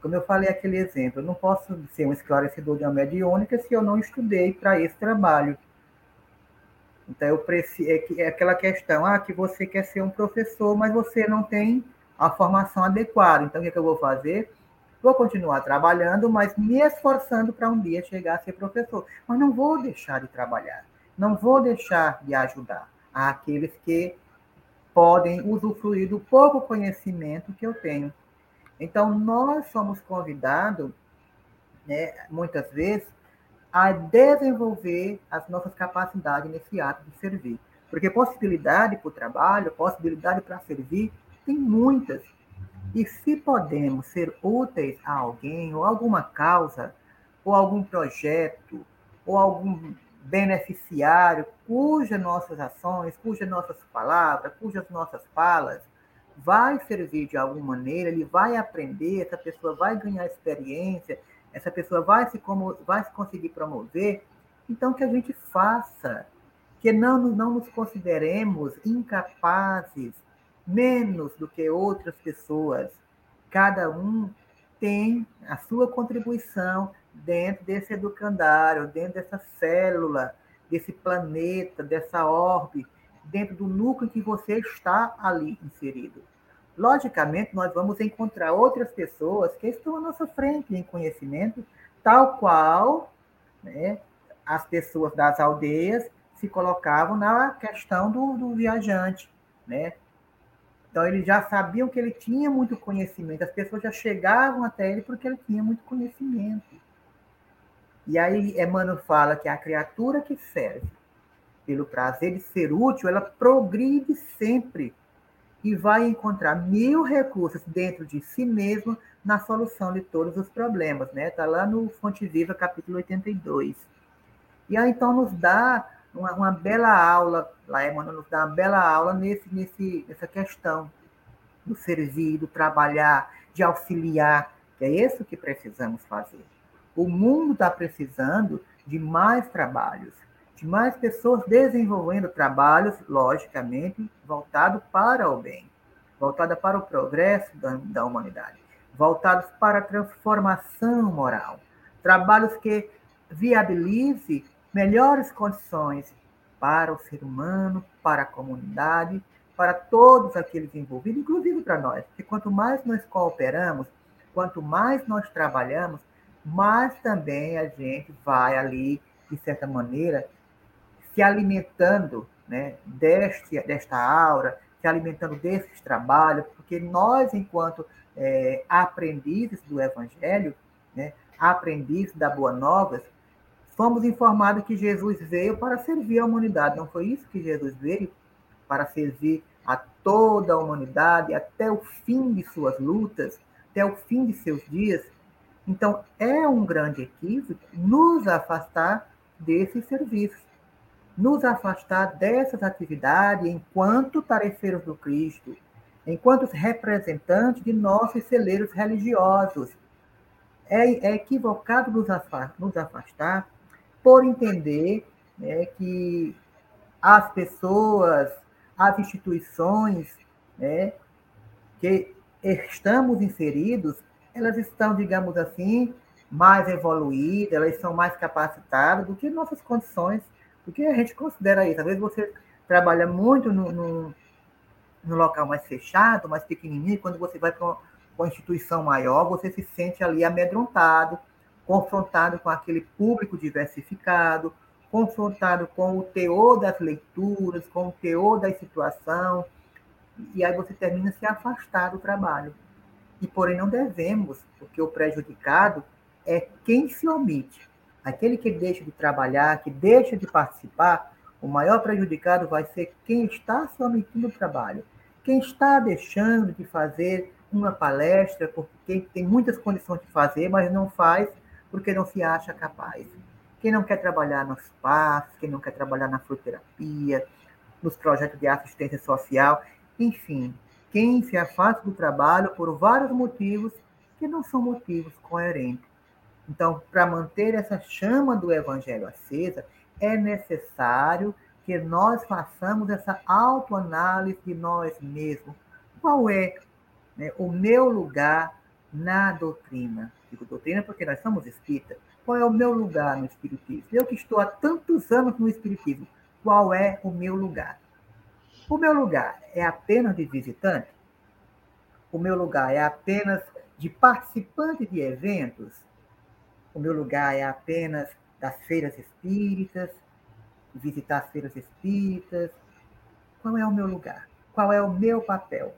Como eu falei aquele exemplo, eu não posso ser um esclarecedor de uma mediúnica se eu não estudei para esse trabalho. Então, eu preciso, é, é aquela questão, ah, que você quer ser um professor, mas você não tem a formação adequada. Então, o que, é que eu vou fazer? Vou continuar trabalhando, mas me esforçando para um dia chegar a ser professor. Mas não vou deixar de trabalhar, não vou deixar de ajudar àqueles que podem usufruir do pouco conhecimento que eu tenho. Então, nós somos convidados, né, muitas vezes, a desenvolver as nossas capacidades nesse ato de servir. Porque possibilidade para o trabalho, possibilidade para servir, tem muitas. E se podemos ser úteis a alguém, ou alguma causa, ou algum projeto, ou algum beneficiário, cujas nossas ações, cujas nossas palavras, cujas nossas falas vai servir de alguma maneira, ele vai aprender, essa pessoa vai ganhar experiência, essa pessoa vai se, como, vai se conseguir promover, então que a gente faça, que não, não nos consideremos incapazes, menos do que outras pessoas. Cada um tem a sua contribuição dentro desse educandário, dentro dessa célula, desse planeta, dessa orbe, dentro do núcleo que você está ali inserido. Logicamente, nós vamos encontrar outras pessoas que estão à nossa frente em conhecimento, tal qual né, as pessoas das aldeias se colocavam na questão do, do viajante. Né? Então, eles já sabiam que ele tinha muito conhecimento, as pessoas já chegavam até ele porque ele tinha muito conhecimento. E aí, Emmanuel fala que a criatura que serve pelo prazer de ser útil, ela progride sempre e vai encontrar mil recursos dentro de si mesmo na solução de todos os problemas, né? Está lá no Fonte Viva, capítulo 82. E aí, então, nos dá uma, uma bela aula, lá Emmanuel nos dá uma bela aula nesse, nesse, nessa questão do servir, do trabalhar, de auxiliar, que é isso que precisamos fazer. O mundo está precisando de mais trabalhos, de mais pessoas desenvolvendo trabalhos, logicamente, voltados para o bem, voltados para o progresso da, da humanidade, voltados para a transformação moral. Trabalhos que viabilize melhores condições para o ser humano, para a comunidade, para todos aqueles envolvidos, inclusive para nós. Porque quanto mais nós cooperamos, quanto mais nós trabalhamos, mais também a gente vai ali, de certa maneira, se alimentando né, deste, desta aura, se alimentando desses trabalhos, porque nós, enquanto é, aprendizes do Evangelho, né, aprendizes da Boa Nova, fomos informados que Jesus veio para servir a humanidade. Não foi isso que Jesus veio? Para servir a toda a humanidade até o fim de suas lutas, até o fim de seus dias. Então, é um grande equívoco nos afastar desses serviços nos afastar dessas atividades enquanto tarefeiros do Cristo, enquanto representantes de nossos celeiros religiosos. É, é equivocado nos afastar, nos afastar por entender né, que as pessoas, as instituições né, que estamos inseridos, elas estão, digamos assim, mais evoluídas, elas são mais capacitadas do que nossas condições porque a gente considera isso. Às vezes você trabalha muito no, no, no local mais fechado, mais pequenininho, e quando você vai para uma, uma instituição maior, você se sente ali amedrontado, confrontado com aquele público diversificado, confrontado com o teor das leituras, com o teor da situação, e aí você termina se afastar do trabalho. E porém não devemos, porque o prejudicado é quem se omite. Aquele que deixa de trabalhar, que deixa de participar, o maior prejudicado vai ser quem está se omitindo do trabalho. Quem está deixando de fazer uma palestra, porque tem muitas condições de fazer, mas não faz porque não se acha capaz. Quem não quer trabalhar nos passos, quem não quer trabalhar na fruterapia, nos projetos de assistência social, enfim, quem se afasta do trabalho por vários motivos que não são motivos coerentes. Então, para manter essa chama do evangelho acesa, é necessário que nós façamos essa autoanálise de nós mesmos. Qual é né, o meu lugar na doutrina? Digo doutrina porque nós somos espíritas. Qual é o meu lugar no espiritismo? Eu que estou há tantos anos no espiritismo, qual é o meu lugar? O meu lugar é apenas de visitante? O meu lugar é apenas de participante de eventos? O meu lugar é apenas das feiras espíritas, visitar as feiras espíritas? Qual é o meu lugar? Qual é o meu papel?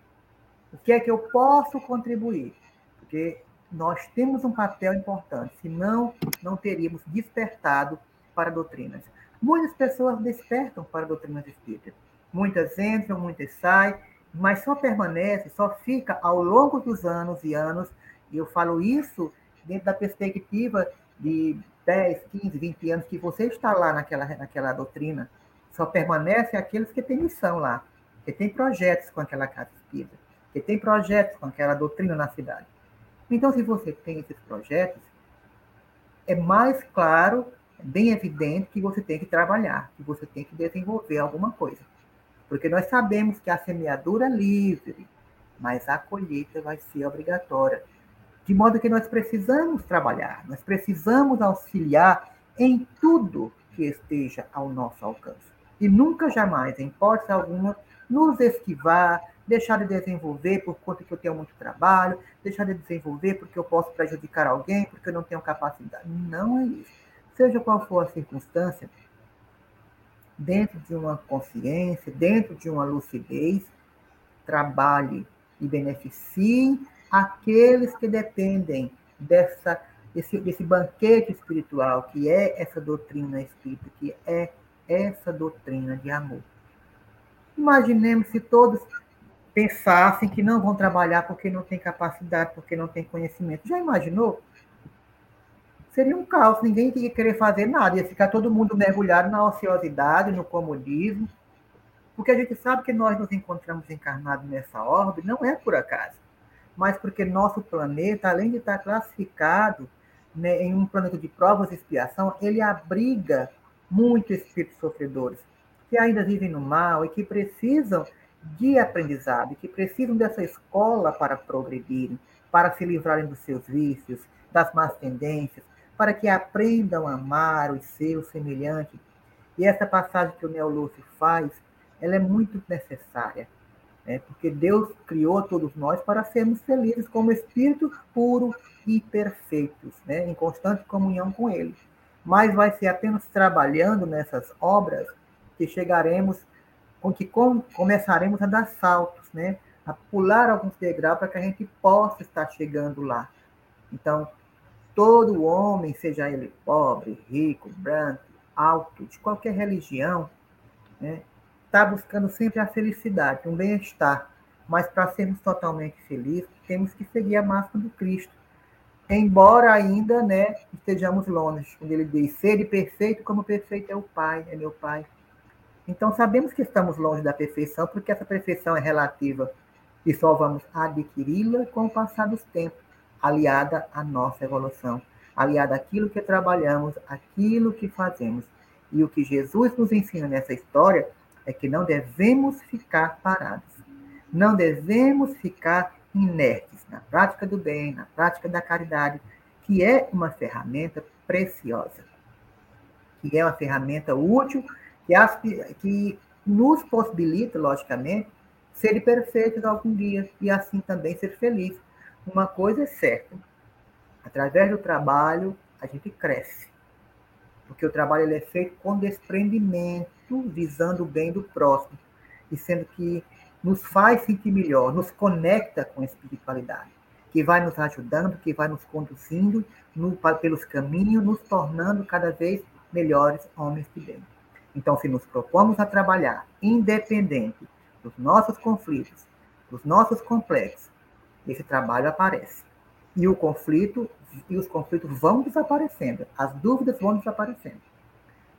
O que é que eu posso contribuir? Porque nós temos um papel importante, senão não teríamos despertado para doutrinas. Muitas pessoas despertam para doutrinas espíritas. Muitas entram, muitas saem, mas só permanece, só fica ao longo dos anos e anos, e eu falo isso dentro da perspectiva de 10, 15, 20 anos que você está lá naquela, naquela doutrina, só permanece aqueles que têm missão lá, que têm projetos com aquela casa espírita, que têm projetos com aquela doutrina na cidade. Então, se você tem esses projetos, é mais claro, bem evidente que você tem que trabalhar, que você tem que desenvolver alguma coisa. Porque nós sabemos que a semeadura é livre, mas a colheita vai ser obrigatória. De modo que nós precisamos trabalhar, nós precisamos auxiliar em tudo que esteja ao nosso alcance. E nunca, jamais, em hipótese alguma, nos esquivar, deixar de desenvolver por conta que eu tenho muito trabalho, deixar de desenvolver porque eu posso prejudicar alguém, porque eu não tenho capacidade. Não é isso. Seja qual for a circunstância, dentro de uma consciência, dentro de uma lucidez, trabalhe e beneficie aqueles que dependem dessa, desse, desse banquete espiritual, que é essa doutrina espírita, que é essa doutrina de amor. Imaginemos se todos pensassem que não vão trabalhar porque não têm capacidade, porque não têm conhecimento. Já imaginou? Seria um caos, ninguém ia querer fazer nada, ia ficar todo mundo mergulhado na ociosidade, no comodismo, porque a gente sabe que nós nos encontramos encarnados nessa orbe, não é por acaso. Mas porque nosso planeta, além de estar classificado né, em um planeta de provas e expiação, ele abriga muitos espíritos sofredores que ainda vivem no mal e que precisam de aprendizado, que precisam dessa escola para progredirem, para se livrarem dos seus vícios, das más tendências, para que aprendam a amar os seus semelhantes. E essa passagem que o Neolúcio faz, ela é muito necessária né? porque Deus criou todos nós para sermos felizes como espírito puro e perfeitos, né? em constante comunhão com Ele. Mas vai ser apenas trabalhando nessas obras que chegaremos, com que com, começaremos a dar saltos, né? a pular alguns degraus para que a gente possa estar chegando lá. Então, todo homem, seja ele pobre, rico, branco, alto, de qualquer religião, né? está buscando sempre a felicidade, um bem-estar. Mas para sermos totalmente felizes, temos que seguir a máxima do Cristo. Embora ainda né, estejamos longe, quando ele diz: Sede perfeito como perfeito é o Pai, é meu Pai. Então sabemos que estamos longe da perfeição, porque essa perfeição é relativa e só vamos adquiri-la com o passar dos tempos, aliada à nossa evolução, aliada àquilo que trabalhamos, àquilo que fazemos. E o que Jesus nos ensina nessa história é que não devemos ficar parados. Não devemos ficar inertes na prática do bem, na prática da caridade, que é uma ferramenta preciosa, que é uma ferramenta útil, que, que nos possibilita, logicamente, ser perfeitos algum dia e assim também ser feliz. Uma coisa é certa, através do trabalho a gente cresce, porque o trabalho ele é feito com desprendimento, visando o bem do próximo, e sendo que nos faz sentir melhor, nos conecta com a espiritualidade. que vai nos ajudando, que vai nos conduzindo no, pelos caminhos, nos tornando cada vez melhores homens de bem. Então, se nos propomos a trabalhar independente dos nossos conflitos, dos nossos complexos, esse trabalho aparece. E o conflito e os conflitos vão desaparecendo, as dúvidas vão desaparecendo.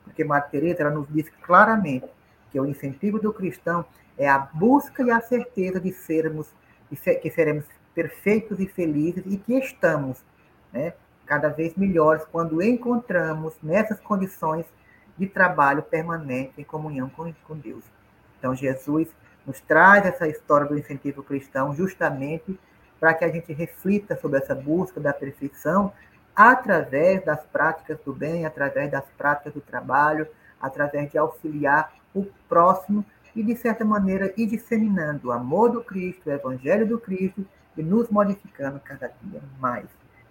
Porque Maria Teresa ela nos diz claramente que o incentivo do cristão é a busca e a certeza de sermos que seremos perfeitos e felizes e que estamos, né, cada vez melhores quando encontramos nessas condições de trabalho permanente em comunhão com, com Deus. Então Jesus nos traz essa história do incentivo cristão justamente para que a gente reflita sobre essa busca da perfeição através das práticas do bem, através das práticas do trabalho, através de auxiliar o próximo e, de certa maneira, ir disseminando o amor do Cristo, o Evangelho do Cristo e nos modificando cada dia mais.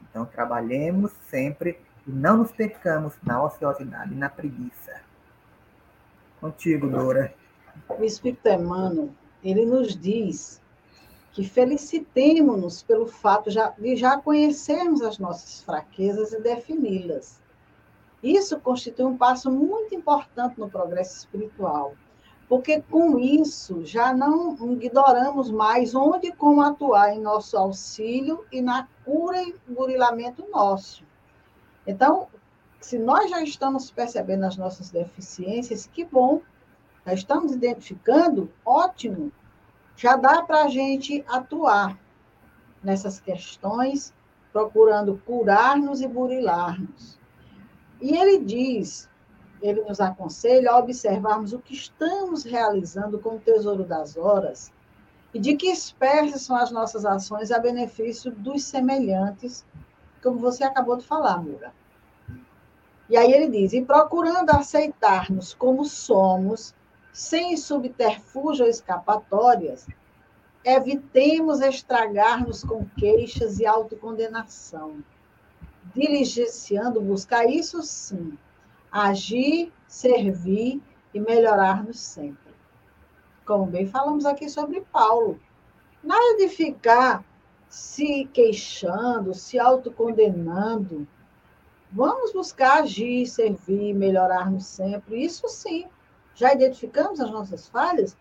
Então, trabalhemos sempre e não nos percamos na ociosidade e na preguiça. Contigo, Dora. O Espírito Emmanuel, ele nos diz que felicitemos-nos pelo fato de já conhecermos as nossas fraquezas e defini-las. Isso constitui um passo muito importante no progresso espiritual, porque com isso já não ignoramos mais onde e como atuar em nosso auxílio e na cura e burilamento nosso. Então, se nós já estamos percebendo as nossas deficiências, que bom, já estamos identificando, ótimo, já dá para a gente atuar nessas questões, procurando curar-nos e burilar-nos. E ele diz, ele nos aconselha a observarmos o que estamos realizando com o Tesouro das Horas e de que espécie são as nossas ações a benefício dos semelhantes, como você acabou de falar, Mura. E aí ele diz: e procurando aceitar-nos como somos, sem subterfúgio ou escapatórias, evitemos estragar-nos com queixas e autocondenação, diligenciando buscar isso sim, agir, servir e melhorar-nos sempre. Como bem falamos aqui sobre Paulo. Nada de ficar se queixando, se autocondenando. Vamos buscar agir, servir, melhorar-nos sempre. Isso sim, já identificamos as nossas falhas?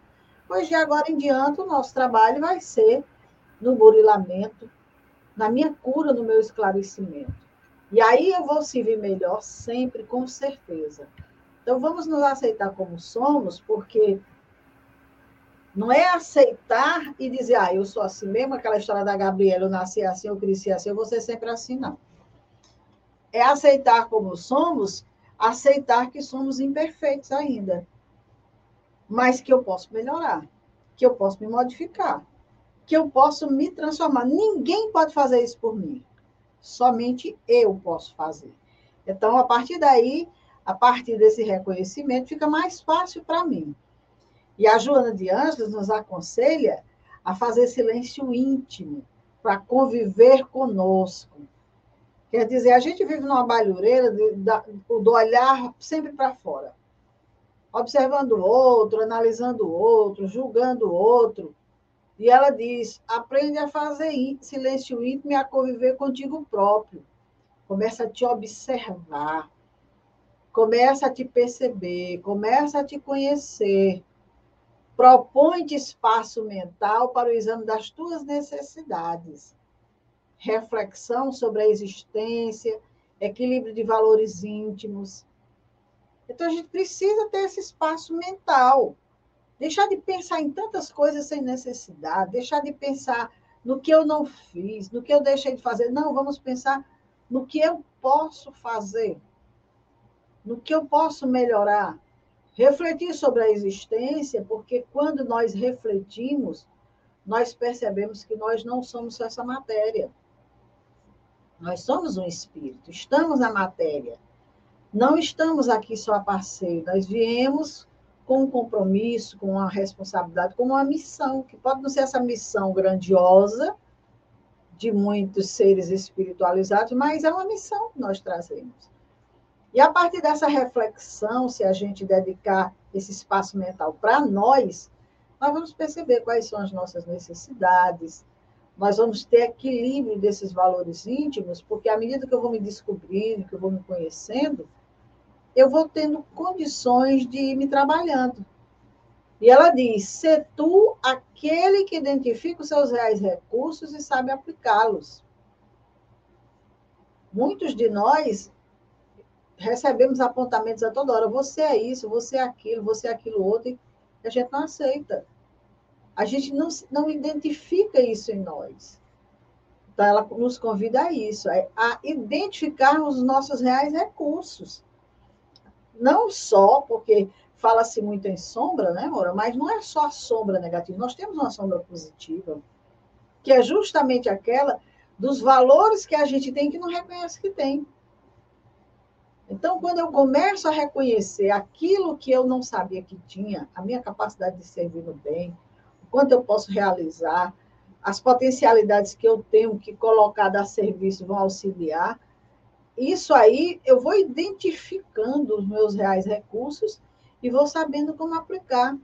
Pois de agora em diante o nosso trabalho vai ser no burilamento, na minha cura, no meu esclarecimento. E aí eu vou servir melhor sempre, com certeza. Então vamos nos aceitar como somos, porque não é aceitar e dizer, ah, eu sou assim mesmo, aquela história da Gabriela, eu nasci assim, eu cresci assim, eu vou ser sempre assim, não. É aceitar como somos, aceitar que somos imperfeitos ainda mas que eu posso melhorar, que eu posso me modificar, que eu posso me transformar. Ninguém pode fazer isso por mim. Somente eu posso fazer. Então, a partir daí, a partir desse reconhecimento, fica mais fácil para mim. E a Joana de Ângeles nos aconselha a fazer silêncio íntimo para conviver conosco. Quer dizer, a gente vive numa balhureira do olhar sempre para fora observando o outro, analisando o outro, julgando o outro. E ela diz: aprende a fazer silêncio íntimo e a conviver contigo próprio. Começa a te observar, começa a te perceber, começa a te conhecer. Propõe-te espaço mental para o exame das tuas necessidades. Reflexão sobre a existência, equilíbrio de valores íntimos, então, a gente precisa ter esse espaço mental. Deixar de pensar em tantas coisas sem necessidade, deixar de pensar no que eu não fiz, no que eu deixei de fazer. Não, vamos pensar no que eu posso fazer, no que eu posso melhorar. Refletir sobre a existência, porque quando nós refletimos, nós percebemos que nós não somos essa matéria. Nós somos um espírito, estamos na matéria. Não estamos aqui só a passeio, nós viemos com um compromisso, com uma responsabilidade, com uma missão, que pode não ser essa missão grandiosa de muitos seres espiritualizados, mas é uma missão que nós trazemos. E a partir dessa reflexão, se a gente dedicar esse espaço mental para nós, nós vamos perceber quais são as nossas necessidades, nós vamos ter equilíbrio desses valores íntimos, porque à medida que eu vou me descobrindo, que eu vou me conhecendo, eu vou tendo condições de ir me trabalhando. E ela diz: se tu aquele que identifica os seus reais recursos e sabe aplicá-los. Muitos de nós recebemos apontamentos a toda hora: você é isso, você é aquilo, você é aquilo outro, e a gente não aceita. A gente não, não identifica isso em nós. Então, ela nos convida a isso, a identificarmos os nossos reais recursos. Não só porque fala-se muito em sombra, né, Mora? Mas não é só a sombra negativa. Nós temos uma sombra positiva, que é justamente aquela dos valores que a gente tem que não reconhece que tem. Então, quando eu começo a reconhecer aquilo que eu não sabia que tinha, a minha capacidade de servir no bem, o quanto eu posso realizar, as potencialidades que eu tenho que colocar a serviço vão auxiliar, isso aí eu vou identificando os meus reais recursos e vou sabendo como aplicar.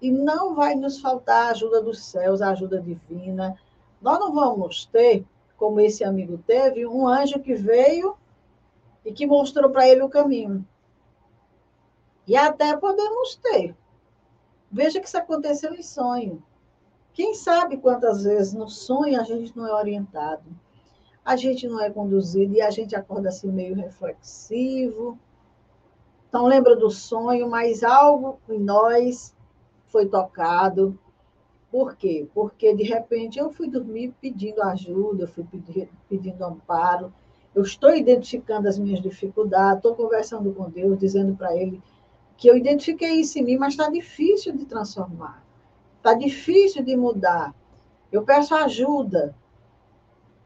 E não vai nos faltar a ajuda dos céus, a ajuda divina. Nós não vamos ter, como esse amigo teve, um anjo que veio e que mostrou para ele o caminho. E até podemos ter. Veja que isso aconteceu em sonho. Quem sabe quantas vezes no sonho a gente não é orientado, a gente não é conduzido e a gente acorda assim meio reflexivo. Então lembra do sonho, mas algo em nós foi tocado. Por quê? Porque de repente eu fui dormir pedindo ajuda, fui pedindo amparo, eu estou identificando as minhas dificuldades, estou conversando com Deus, dizendo para Ele que eu identifiquei isso em mim, mas está difícil de transformar, está difícil de mudar. Eu peço ajuda.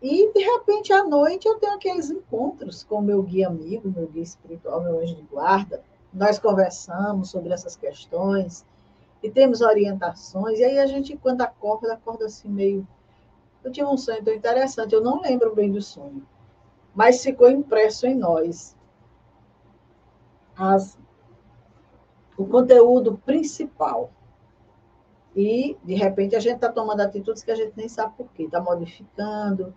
E, de repente, à noite, eu tenho aqueles encontros com meu guia amigo, meu guia espiritual, meu anjo de guarda. Nós conversamos sobre essas questões e temos orientações. E aí a gente, quando acorda, acorda assim meio. Eu tive um sonho tão interessante, eu não lembro bem do sonho mas ficou impresso em nós. As, o conteúdo principal. E, de repente, a gente está tomando atitudes que a gente nem sabe por quê. Está modificando,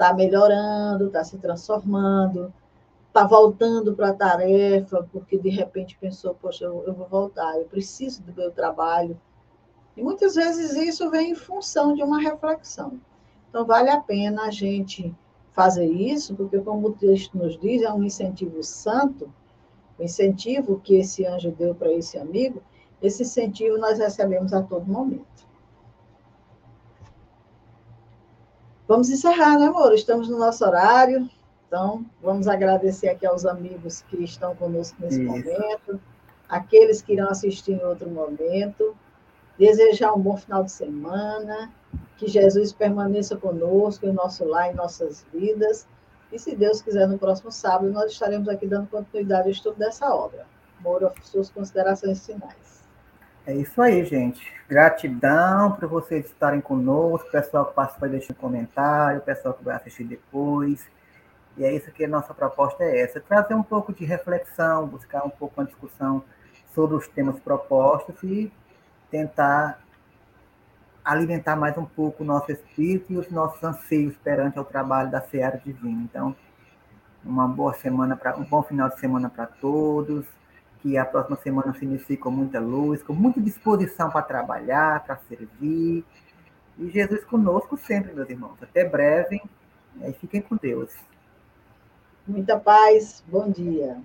está melhorando, está se transformando, está voltando para a tarefa, porque de repente pensou, poxa, eu, eu vou voltar, eu preciso do meu trabalho. E muitas vezes isso vem em função de uma reflexão. Então, vale a pena a gente fazer isso, porque, como o texto nos diz, é um incentivo santo, o incentivo que esse anjo deu para esse amigo, esse incentivo nós recebemos a todo momento. Vamos encerrar, né, amor? Estamos no nosso horário, então vamos agradecer aqui aos amigos que estão conosco nesse isso. momento, aqueles que irão assistir em outro momento, desejar um bom final de semana que Jesus permaneça conosco, em nosso lar, em nossas vidas. E se Deus quiser, no próximo sábado, nós estaremos aqui dando continuidade ao estudo dessa obra. Moura, suas considerações finais. É isso aí, gente. Gratidão por vocês estarem conosco, pessoal que participou deixando comentário, o pessoal que vai assistir depois. E é isso que a nossa proposta é essa, trazer um pouco de reflexão, buscar um pouco uma discussão sobre os temas propostos e tentar alimentar mais um pouco o nosso espírito e os nossos anseios perante o trabalho da Seara Divina. Então, uma boa semana, para um bom final de semana para todos, que a próxima semana se inicie com muita luz, com muita disposição para trabalhar, para servir. E Jesus conosco sempre, meus irmãos. Até breve e fiquem com Deus. Muita paz, bom dia.